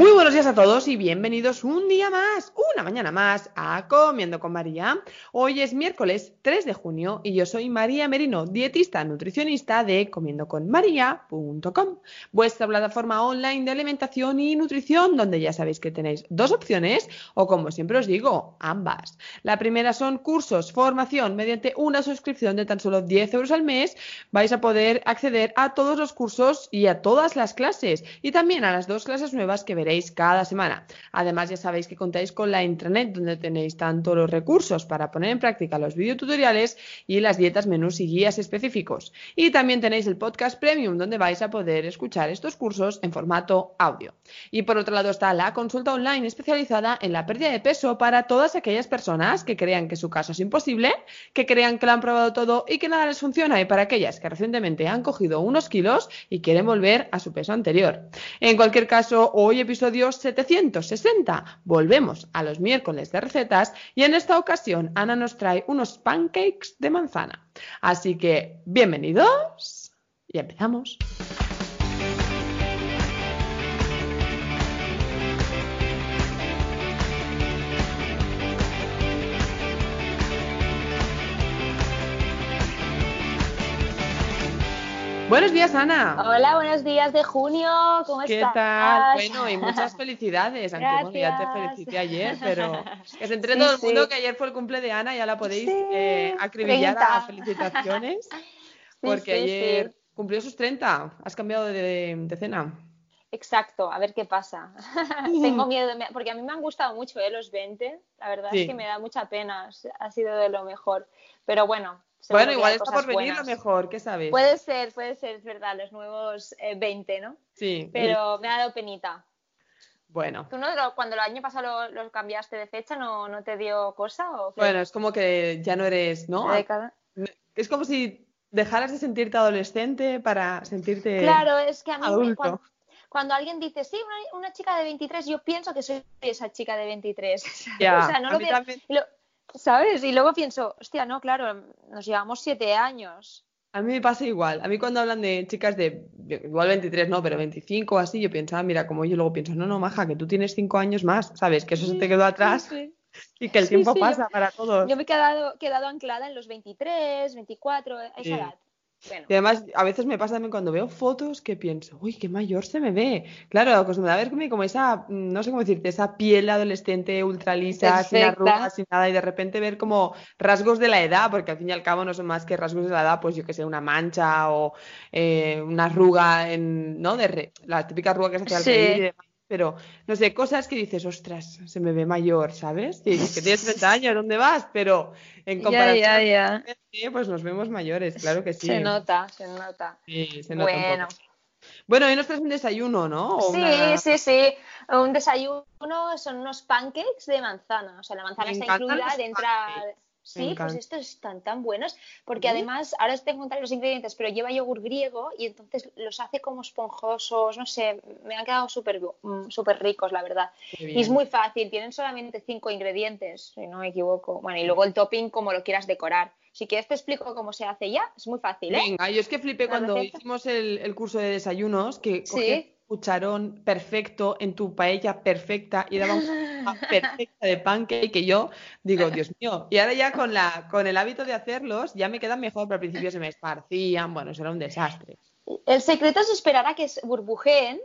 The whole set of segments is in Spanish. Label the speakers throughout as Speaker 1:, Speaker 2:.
Speaker 1: Muy buenos días a todos y bienvenidos un día más, una mañana más a Comiendo con María. Hoy es miércoles 3 de junio y yo soy María Merino, dietista nutricionista de comiendoconmaría.com, vuestra plataforma online de alimentación y nutrición donde ya sabéis que tenéis dos opciones o como siempre os digo, ambas. La primera son cursos, formación, mediante una suscripción de tan solo 10 euros al mes vais a poder acceder a todos los cursos y a todas las clases y también a las dos clases nuevas que veréis cada semana. Además, ya sabéis que contáis con la intranet donde tenéis tanto los recursos para poner en práctica los videotutoriales y las dietas, menús y guías específicos. Y también tenéis el podcast premium donde vais a poder escuchar estos cursos en formato audio. Y por otro lado está la consulta online especializada en la pérdida de peso para todas aquellas personas que crean que su caso es imposible, que crean que lo han probado todo y que nada les funciona y para aquellas que recientemente han cogido unos kilos y quieren volver a su peso anterior. En cualquier caso, hoy episodio 760. Volvemos a los miércoles de recetas y en esta ocasión Ana nos trae unos pancakes de manzana. Así que, bienvenidos y empezamos. Buenos días, Ana.
Speaker 2: Hola, buenos días de junio. ¿Cómo
Speaker 1: ¿Qué
Speaker 2: estás?
Speaker 1: tal? Bueno, y muchas felicidades. Aunque bueno, ya te felicité ayer, pero que se entere
Speaker 2: Sí,
Speaker 1: todo el mundo
Speaker 2: sí.
Speaker 1: que ayer fue el cumple de Ana, ya la podéis
Speaker 2: Sí,
Speaker 1: eh, acribillar
Speaker 2: 30.
Speaker 1: a felicitaciones. Porque ayer cumplió sus 30. ¿Has cambiado de, de cena?
Speaker 2: Exacto, a ver qué pasa. Tengo miedo, porque a mí me han gustado mucho ¿eh? los 20. La verdad es que me da mucha pena. Ha sido de lo mejor. Pero bueno,
Speaker 1: Bueno, igual está por venir lo mejor, ¿qué sabes?
Speaker 2: Puede ser, puede ser, es verdad, los nuevos eh, 20, ¿no?
Speaker 1: Sí.
Speaker 2: Pero me ha dado penita.
Speaker 1: Bueno.
Speaker 2: ¿Tú no, cuando el año pasado lo, lo cambiaste de fecha, no, no te dio cosa? ¿o qué?
Speaker 1: Bueno, es como que ya no eres, ¿no? Es como si dejaras de sentirte adolescente para sentirte
Speaker 2: Claro, es que a mí
Speaker 1: adulto.
Speaker 2: cuando, cuando alguien dice, sí, una, una chica de 23, yo pienso que soy esa chica de 23.
Speaker 1: Ya,
Speaker 2: o sea, no lo veo-
Speaker 1: también.
Speaker 2: y lo- ¿Sabes? Y luego pienso, hostia, no, claro, nos llevamos siete años.
Speaker 1: A mí me pasa igual. A mí cuando hablan de chicas de, igual 23 no, pero 25 o así, yo pensaba, mira, como yo luego pienso, no, no, maja, que tú tienes 5 años más, ¿sabes? Que eso se te quedó atrás
Speaker 2: Sí,
Speaker 1: y que el tiempo pasa para todos.
Speaker 2: Yo me he quedado, quedado anclada en los 23, 24, a esa edad. Bueno,
Speaker 1: Y además, a veces me pasa también cuando veo fotos que pienso, uy, qué mayor se me ve. Claro, acostumbrada a verme como esa, mm, no sé cómo decirte, esa piel adolescente ultra lisa, sin arrugas, sin nada, y de repente ver como rasgos de la edad, porque al fin y al cabo no son más que rasgos de la edad, pues yo que sé, una mancha o eh, una arruga, en, ¿no? De re- la típica arruga que se hace al
Speaker 2: Sí.
Speaker 1: reír y demás. Pero, no sé, cosas que dices, ostras, se me ve mayor, ¿sabes? Dices que tienes 30 años, ¿dónde vas? Pero en
Speaker 2: ya,
Speaker 1: comparación,
Speaker 2: ya, ya.
Speaker 1: eh, pues nos vemos mayores, claro que sí.
Speaker 2: Se nota, se nota.
Speaker 1: Sí, se nota un
Speaker 2: Bueno.
Speaker 1: poco. Bueno, hoy nos traes un desayuno, ¿no? O
Speaker 2: Sí,
Speaker 1: una-
Speaker 2: sí, sí. Un desayuno son unos pancakes de manzana. O sea, la manzana
Speaker 1: Me
Speaker 2: está incluida dentro. Sí, pues estos están tan buenos. Porque
Speaker 1: ¿Sí?
Speaker 2: además, ahora os tengo que contar los ingredientes, pero lleva yogur griego y entonces los hace como esponjosos. No sé, me han quedado súper mm, súper ricos, la verdad. Y es muy fácil, tienen solamente cinco ingredientes, si no me equivoco. Bueno, y luego el topping como lo quieras decorar. Si quieres te explico cómo se hace ya, es muy fácil, ¿eh?
Speaker 1: Venga, yo es que flipé
Speaker 2: ¿La
Speaker 1: cuando
Speaker 2: receta?
Speaker 1: hicimos el, el curso de desayunos, que
Speaker 2: Sí.
Speaker 1: Cucharón perfecto en tu paella perfecta y daba una perfecta de pancake que yo digo, Dios mío. Y ahora ya con la, con el hábito de hacerlos ya me quedan mejor, pero al principio se me esparcían, bueno, eso era un desastre.
Speaker 2: El secreto es esperar a que se burbujeen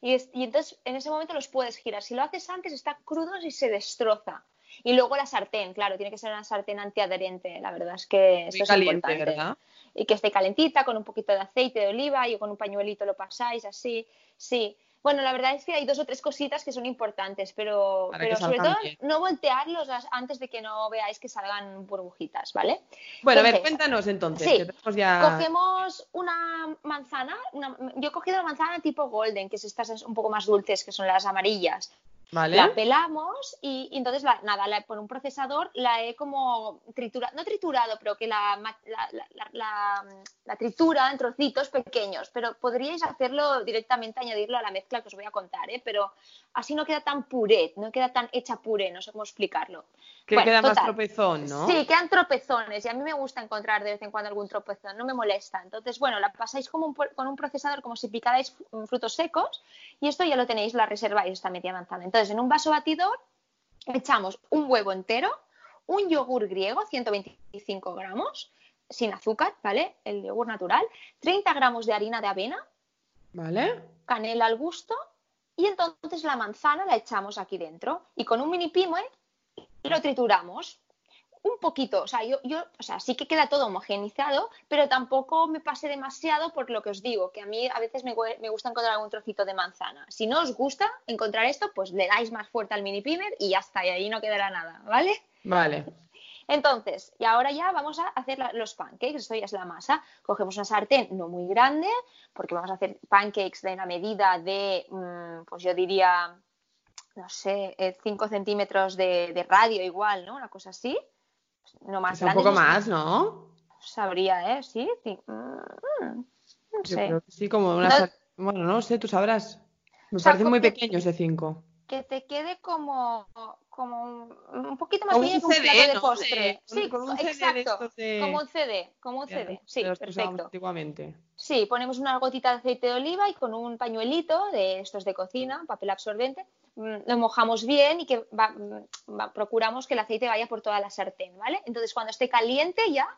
Speaker 2: y, es- y entonces en ese momento los puedes girar. Si lo haces antes, están crudos y se destroza. Y luego la sartén, claro, tiene que ser una sartén antiadherente, la verdad es que esto
Speaker 1: Muy
Speaker 2: es
Speaker 1: caliente,
Speaker 2: importante.
Speaker 1: ¿verdad?
Speaker 2: Y que esté calentita, con un poquito de aceite de oliva y con un pañuelito lo pasáis así, sí. Bueno, la verdad es que hay dos o tres cositas que son importantes, pero, pero sobre todo
Speaker 1: bien.
Speaker 2: no voltearlos antes de que no veáis que salgan burbujitas, ¿vale?
Speaker 1: Bueno, a ver, cuéntanos entonces.
Speaker 2: sí,
Speaker 1: que tenemos ya...
Speaker 2: Cogemos una manzana, una- yo he cogido la manzana tipo golden, que es estas un poco más dulces, que son las amarillas. La pelamos y, entonces, la- nada, la- por un procesador la he como triturado, no triturado, pero que la- la tritura en trocitos pequeños. Pero podríais hacerlo directamente, añadirlo a la mezcla que os voy a contar, ¿eh? Pero así no queda tan puré, no queda tan hecha puré, no sé cómo explicarlo.
Speaker 1: Que
Speaker 2: Bueno,
Speaker 1: queda más tropezón, ¿no?
Speaker 2: Sí, quedan tropezones y a mí me gusta encontrar de vez en cuando algún tropezón, no me molesta. Entonces, bueno, la pasáis como un con un procesador como si picarais mm, frutos secos y esto ya lo tenéis, la reserváis esta media manzana. Entonces, en un vaso batidor echamos un huevo entero, un yogur griego, 125 gramos, sin azúcar, ¿vale? El yogur natural, 30 gramos de harina de avena,
Speaker 1: ¿Vale?
Speaker 2: canela al gusto y entonces la manzana la echamos aquí dentro y con un mini pime lo trituramos un poquito, o sea, yo, yo, o sea, sí que queda todo homogenizado, pero tampoco me pase demasiado por lo que os digo, que a mí a veces me, me gusta encontrar algún trocito de manzana. Si no os gusta encontrar esto, pues le dais más fuerte al mini pimer y ya está, y ahí no quedará nada, ¿vale?
Speaker 1: Vale.
Speaker 2: Entonces, y ahora ya vamos a hacer la- los pancakes, esto ya es la masa. Cogemos una sartén no muy grande, porque vamos a hacer pancakes de la medida de, mm, pues yo diría, no sé, 5 centímetros de, de radio igual, ¿no? Una cosa así. No más
Speaker 1: Es un poco
Speaker 2: no
Speaker 1: más, ¿no?
Speaker 2: Sabría, ¿eh? Sí. sí. Mm, no
Speaker 1: Yo
Speaker 2: sé.
Speaker 1: creo que sí, como una...
Speaker 2: No-
Speaker 1: Bueno, no sé, tú sabrás. Me
Speaker 2: O sea,
Speaker 1: parecen muy pequeños de 5.
Speaker 2: Que te quede como, como un, poquito más
Speaker 1: Como
Speaker 2: pequeño
Speaker 1: un
Speaker 2: que un
Speaker 1: CD,
Speaker 2: plato de
Speaker 1: ¿no?
Speaker 2: postre. Sí,
Speaker 1: un
Speaker 2: exacto.
Speaker 1: de-
Speaker 2: Como un CD, como un CD. Sí, perfecto.
Speaker 1: antiguamente.
Speaker 2: Sí, ponemos una gotita de aceite de oliva y con un pañuelito de estos de cocina, papel absorbente, mm, lo mojamos bien y que va- mm, va- procuramos que el aceite vaya por toda la sartén, ¿vale? Entonces, cuando esté caliente ya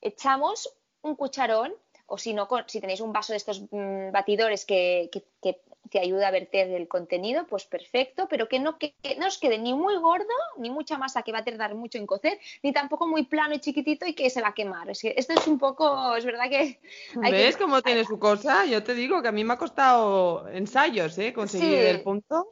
Speaker 2: echamos un cucharón o si no, si tenéis un vaso de estos mm, batidores que, que- que te ayuda a verter el contenido, pues perfecto, pero que no, que, no os quede ni muy gordo, ni mucha masa que va a tardar mucho en cocer, ni tampoco muy plano y chiquitito y que se va a quemar. Es que esto es un poco, es verdad que... hay
Speaker 1: ¿Ves cómo tiene su cosa? Yo te digo que a mí me ha costado ensayos, ¿eh? Conseguir
Speaker 2: Sí.
Speaker 1: el punto.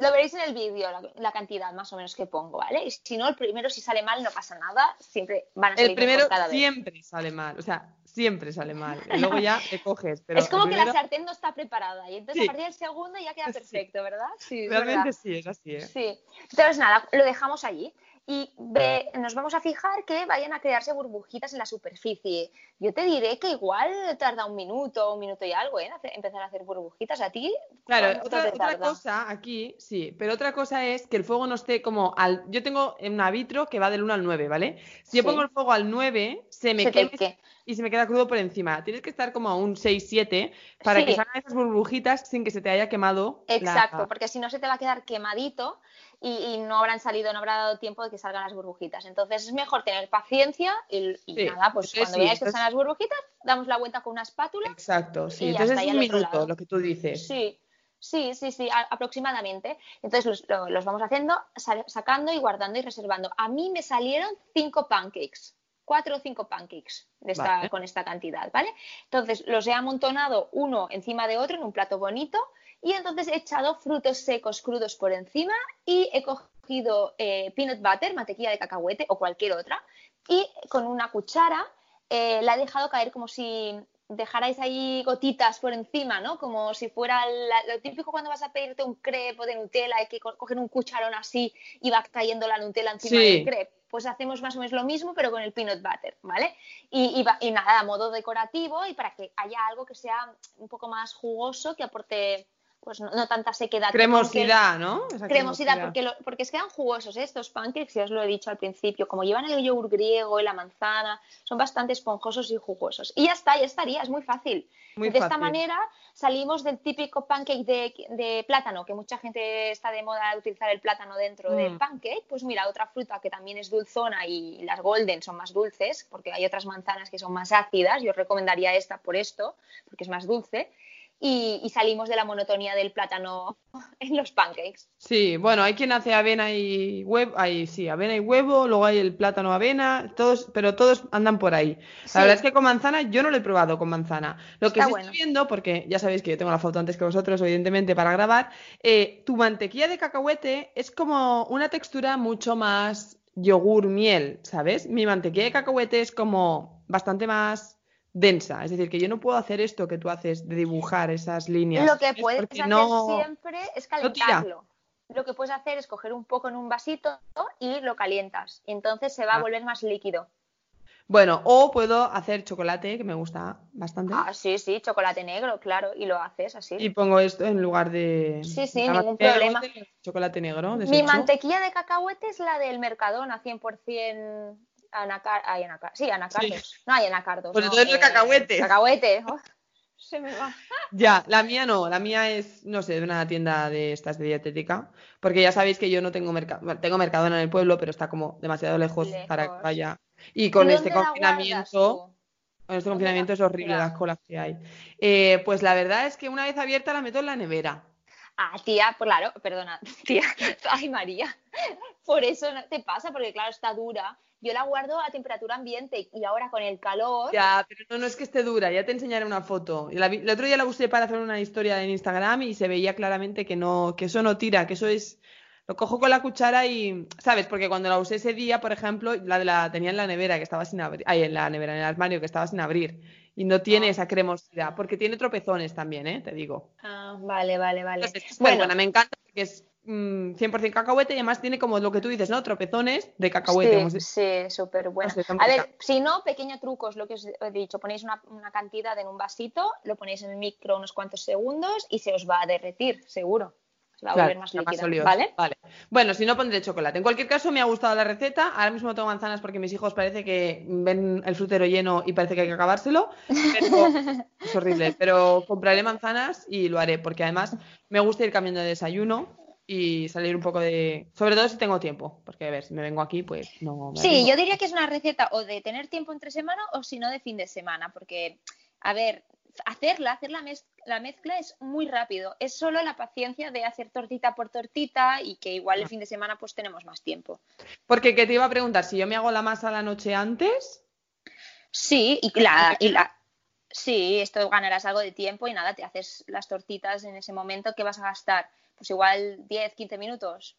Speaker 2: Lo veréis en el vídeo, la, la cantidad más o menos que pongo, ¿vale? Y si no, el primero, si sale mal, no pasa nada. Siempre van a salir
Speaker 1: El primero
Speaker 2: cada vez.
Speaker 1: siempre sale mal, o sea, siempre sale mal. Luego ya te coges, pero
Speaker 2: es como que la sartén no está preparada y entonces
Speaker 1: Sí.
Speaker 2: a partir del segundo ya queda perfecto, ¿verdad? Sí,
Speaker 1: realmente
Speaker 2: verdad.
Speaker 1: sí, es así, ¿eh?
Speaker 2: Sí. Entonces, nada, lo dejamos allí y ve- nos vamos a fijar que vayan a crearse burbujitas en la superficie. Yo te diré que igual tarda un minuto, un minuto y algo, ¿eh? en hacer- empezar a hacer burbujitas. ¿A ti?
Speaker 1: Claro,
Speaker 2: ¿Cuánto
Speaker 1: otra, otra cosa aquí, sí, pero otra cosa es que el fuego no esté como al... Yo tengo en una vitro que va del 1 al 9, ¿vale? Si yo
Speaker 2: Sí.
Speaker 1: pongo el fuego al 9, se me
Speaker 2: Se
Speaker 1: quema
Speaker 2: que-
Speaker 1: y se me queda crudo por encima. Tienes que estar como a un 6, 7 para que salgan esas burbujitas sin que se te haya quemado la-
Speaker 2: Exacto, porque si no se te va a quedar quemadito y, y no habrán salido, no habrá dado tiempo de que salgan las burbujitas. Entonces es mejor tener paciencia y, y
Speaker 1: Sí,
Speaker 2: nada, pues cuando veáis que están las burbujitas, damos la vuelta con una espátula.
Speaker 1: Exacto, sí.
Speaker 2: Y
Speaker 1: Entonces es un minuto lo que tú dices.
Speaker 2: Sí, sí, sí, sí, a- aproximadamente. Entonces los, lo- los vamos haciendo, sa- sacando y guardando y reservando. A mí me salieron cinco pancakes, cuatro o cinco pancakes de esta-
Speaker 1: Vale.
Speaker 2: con esta cantidad, ¿vale? Entonces los he amontonado uno encima de otro en un plato bonito y entonces he echado frutos secos crudos por encima y he cogido eh, peanut butter, mantequilla de cacahuete o cualquier otra y con una cuchara eh, la he dejado caer como si dejarais ahí gotitas por encima, ¿no? Como si fuera la- lo típico cuando vas a pedirte un crepe de Nutella y que co- cogen un cucharón así y va cayendo la Nutella encima
Speaker 1: Sí.
Speaker 2: del crepe. Pues hacemos más o menos lo mismo, pero con el peanut butter, ¿vale? Y, y nada, a modo decorativo y para que haya algo que sea un poco más jugoso, que aporte pues no, no tanta sequedad.
Speaker 1: Cremosidad, ¿no? Esa
Speaker 2: cremosidad, porque, lo- porque es quedan jugosos ¿eh? estos pancakes, ya os lo he dicho al principio, como llevan el yogur griego y la manzana, son bastante esponjosos y jugosos. Y ya está, ya estaría, es muy fácil.
Speaker 1: Muy
Speaker 2: de esta manera salimos del típico pancake de, de plátano, que mucha gente está de moda de utilizar el plátano dentro del
Speaker 1: Mm.
Speaker 2: pancake, pues mira, otra fruta que también es dulzona y las golden son más dulces, porque hay otras manzanas que son más ácidas, yo os recomendaría esta por esto, porque es más dulce. Y, salimos de la monotonía del plátano en los pancakes.
Speaker 1: Sí, bueno, hay quien hace avena y huevo, hay, sí, avena y huevo, luego hay el plátano avena, todos, pero todos andan por ahí. La verdad es que con manzana yo no lo he probado con manzana. Lo que estoy viendo, porque ya sabéis que yo tengo la foto antes que vosotros, evidentemente, para grabar, eh, tu mantequilla de cacahuete es como una textura mucho más yogur miel, ¿sabes? Mi mantequilla de cacahuete es como bastante más densa. Es decir, que yo no puedo hacer esto que tú haces de dibujar esas líneas.
Speaker 2: Lo que puedes hacer siempre es calentarlo. lo que puedes hacer es coger un poco en un vasito y lo calientas. Y entonces se va a ah. volver más líquido.
Speaker 1: Bueno, o puedo hacer chocolate, que me gusta bastante.
Speaker 2: Ah, sí, sí, chocolate negro, claro, y lo haces así.
Speaker 1: Y pongo esto en lugar de.
Speaker 2: Sí, sí, ningún problema.
Speaker 1: Chocolate negro.
Speaker 2: Mi mantequilla de cacahuete es la del Mercadona, 100% Anacar ay, anacar sí, anacardos. No hay anacardos.
Speaker 1: Pues entonces no es cacahuete.
Speaker 2: Cacahuete. Oh, se me va.
Speaker 1: Ya, la mía no, la mía es, no sé, de una tienda de estas de dietética, porque ya sabéis que yo no tengo mercado, tengo mercado en el pueblo, pero está como demasiado lejos, para que vaya. Y con este confinamiento, con este confinamiento es horrible las colas que hay. Eh, pues la verdad es que una vez abierta la meto en la nevera.
Speaker 2: Ah, tía, pues claro, perdona, tía, ay María, por eso te pasa, porque claro, está dura yo la guardo a temperatura ambiente y ahora con el calor.
Speaker 1: Ya, pero no, no es que esté dura, ya te enseñaré una foto. el otro día la usé para hacer una historia en Instagram y se veía claramente que no, que eso no tira, que eso es. Lo cojo con la cuchara y, ¿sabes? Porque cuando la usé ese día, por ejemplo, la, la tenía en la nevera que estaba sin abrir, ay, en la nevera, en el armario que estaba sin abrir y no tiene ah. esa cremosidad, porque tiene tropezones también, ¿eh? Te digo.
Speaker 2: Ah, vale, vale, vale.
Speaker 1: bueno, me encanta porque es 100% mm, cacahuete y además tiene como lo que tú dices, ¿no? Tropezones de cacahuete.
Speaker 2: Sí, sí súper bueno. a ver, si no, pequeño truco es lo que os he dicho. Ponéis una, cantidad en un vasito, lo ponéis en el micro unos cuantos segundos y se os va a derretir, seguro. Se va a volver más líquida, ¿vale?
Speaker 1: Vale. Bueno, si no, pondré chocolate. En cualquier caso, me ha gustado la receta. Ahora mismo tengo manzanas porque mis hijos parece que ven el frutero lleno y parece que hay que acabárselo. es horrible. Pero compraré manzanas y lo haré porque además me gusta ir cambiando de desayuno y salir un poco de. Sobre todo si tengo tiempo, porque a ver, si me vengo aquí, pues no.
Speaker 2: Me sí, yo diría que es una receta o de tener tiempo entre semana o si no de fin de semana, porque, a ver, hacerla, hacer la, la mezcla es muy rápido. Es solo la paciencia de hacer tortita por tortita y que igual el fin de semana pues tenemos más tiempo.
Speaker 1: Porque que te iba a preguntar, si yo me hago la masa la noche antes.
Speaker 2: Sí, y la, y la, sí, esto ganarás algo de tiempo y nada, te haces las tortitas en ese momento que vas a gastar pues igual 10, 15 minutos.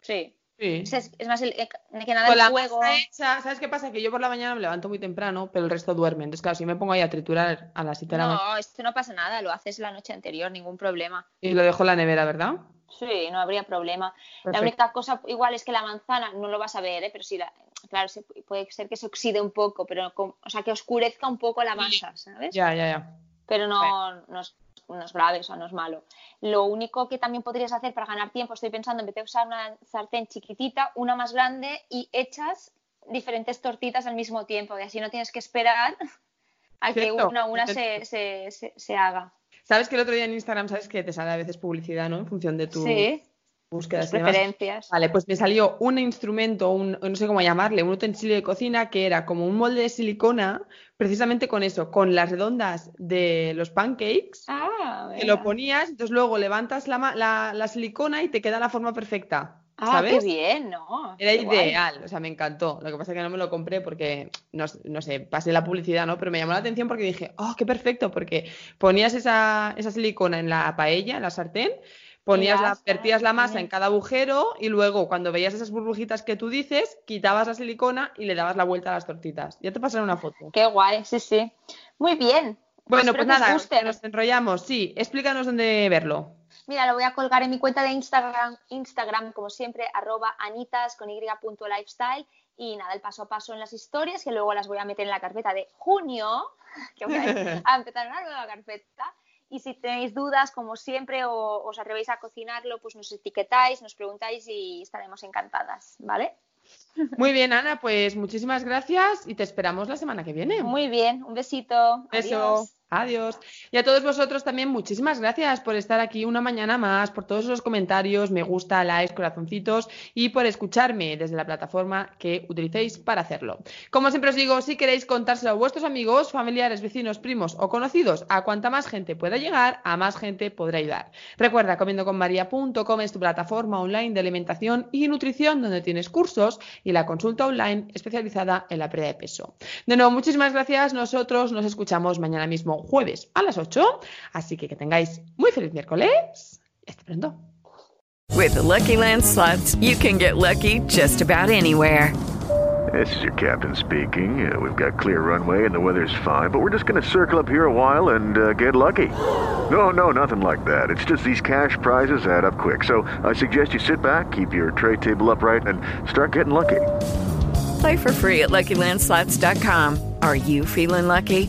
Speaker 2: Sí. Sí. Es, más el, eh, que nada el juego.
Speaker 1: ¿Sabes qué pasa? Que yo por la mañana me levanto muy temprano, pero el resto duermen. Entonces, claro, si me pongo ahí a triturar a las 7 de la
Speaker 2: mañana. No, esto no pasa nada, lo haces la noche anterior, ningún problema.
Speaker 1: Y lo dejo en la nevera, ¿verdad?
Speaker 2: Sí, no habría problema. La única cosa igual es que la manzana no lo vas a ver, ¿eh? pero sí, la, claro, puede ser que se oxide un poco, pero o sea, que oscurezca un poco la masa, ¿sabes?
Speaker 1: Ya, ya, ya.
Speaker 2: Pero no, no, no es grave, o sea, no es malo. Lo único que también podrías hacer para ganar tiempo, estoy pensando en vez de usar una sartén chiquitita, una más grande y echas diferentes tortitas al mismo tiempo, y así no tienes que esperar a que una a una se, se, haga.
Speaker 1: Sabes que el otro día en Instagram, sabes que te sale a veces publicidad, ¿no? En función de tu,
Speaker 2: sí búsquedas
Speaker 1: preferencias. Vale, pues me salió un instrumento, un, no sé cómo llamarle, un utensilio de cocina que era como un molde de silicona, precisamente con eso, con las redondas de los pancakes,
Speaker 2: ah,
Speaker 1: que lo ponías, entonces luego levantas la, la, silicona y te queda la forma perfecta. Ah,
Speaker 2: qué bien, ¿no?
Speaker 1: Era ideal, o sea, me encantó. Lo que pasa es que no me lo compré porque, no, no, sé, pasé la publicidad, ¿no? Pero me llamó la atención porque dije, oh, qué perfecto, porque ponías esa, esa silicona en la paella, en la sartén, Ponías la, vertías la masa en cada agujero y luego cuando veías esas burbujitas que tú dices, quitabas la silicona y le dabas la vuelta a las tortitas. Ya te pasaré una foto.
Speaker 2: Qué guay, sí, sí. Muy bien.
Speaker 1: Bueno, pues nada, nos enrollamos. Sí, explícanos dónde verlo.
Speaker 2: Mira, lo voy a colgar en mi cuenta de Instagram, Instagram como siempre, arroba anitas con y.lifestyle. Y nada, el paso a paso en las historias, que luego las voy a meter en la carpeta de junio, que voy a empezar una nueva carpeta y si tenéis dudas, como siempre, o os atrevéis a cocinarlo, pues nos etiquetáis, nos preguntáis y estaremos encantadas, ¿vale?
Speaker 1: Muy bien, Ana, pues muchísimas gracias y te esperamos la semana que viene.
Speaker 2: Muy bien, un besito.
Speaker 1: Adiós. Y a todos vosotros también muchísimas gracias por estar aquí una mañana más, por todos los comentarios, me gusta, likes, corazoncitos y por escucharme desde la plataforma que utilicéis para hacerlo. Como siempre os digo, si queréis contárselo a vuestros amigos, familiares, vecinos, primos o conocidos, a cuanta más gente pueda llegar, a más gente podrá ayudar. Recuerda, comiendoconmaria.com es tu plataforma online de alimentación y nutrición donde tienes cursos y la consulta online especializada en la pérdida de peso. De nuevo, muchísimas gracias. Nosotros nos escuchamos mañana mismo jueves a las 8. Así que que tengáis muy feliz miércoles. Hasta pronto.
Speaker 3: With the Lucky Land slots, you can get lucky just about anywhere.
Speaker 4: This is your captain speaking. Uh, we've got clear runway and the weather's fine, but we're just going to circle up here a while and uh, get lucky. No, no, nothing like that. It's just these cash prizes add up quick. So I suggest you sit back, keep your tray table upright, and start getting lucky.
Speaker 3: Play for free at LuckyLandSlots.com. Are you feeling lucky?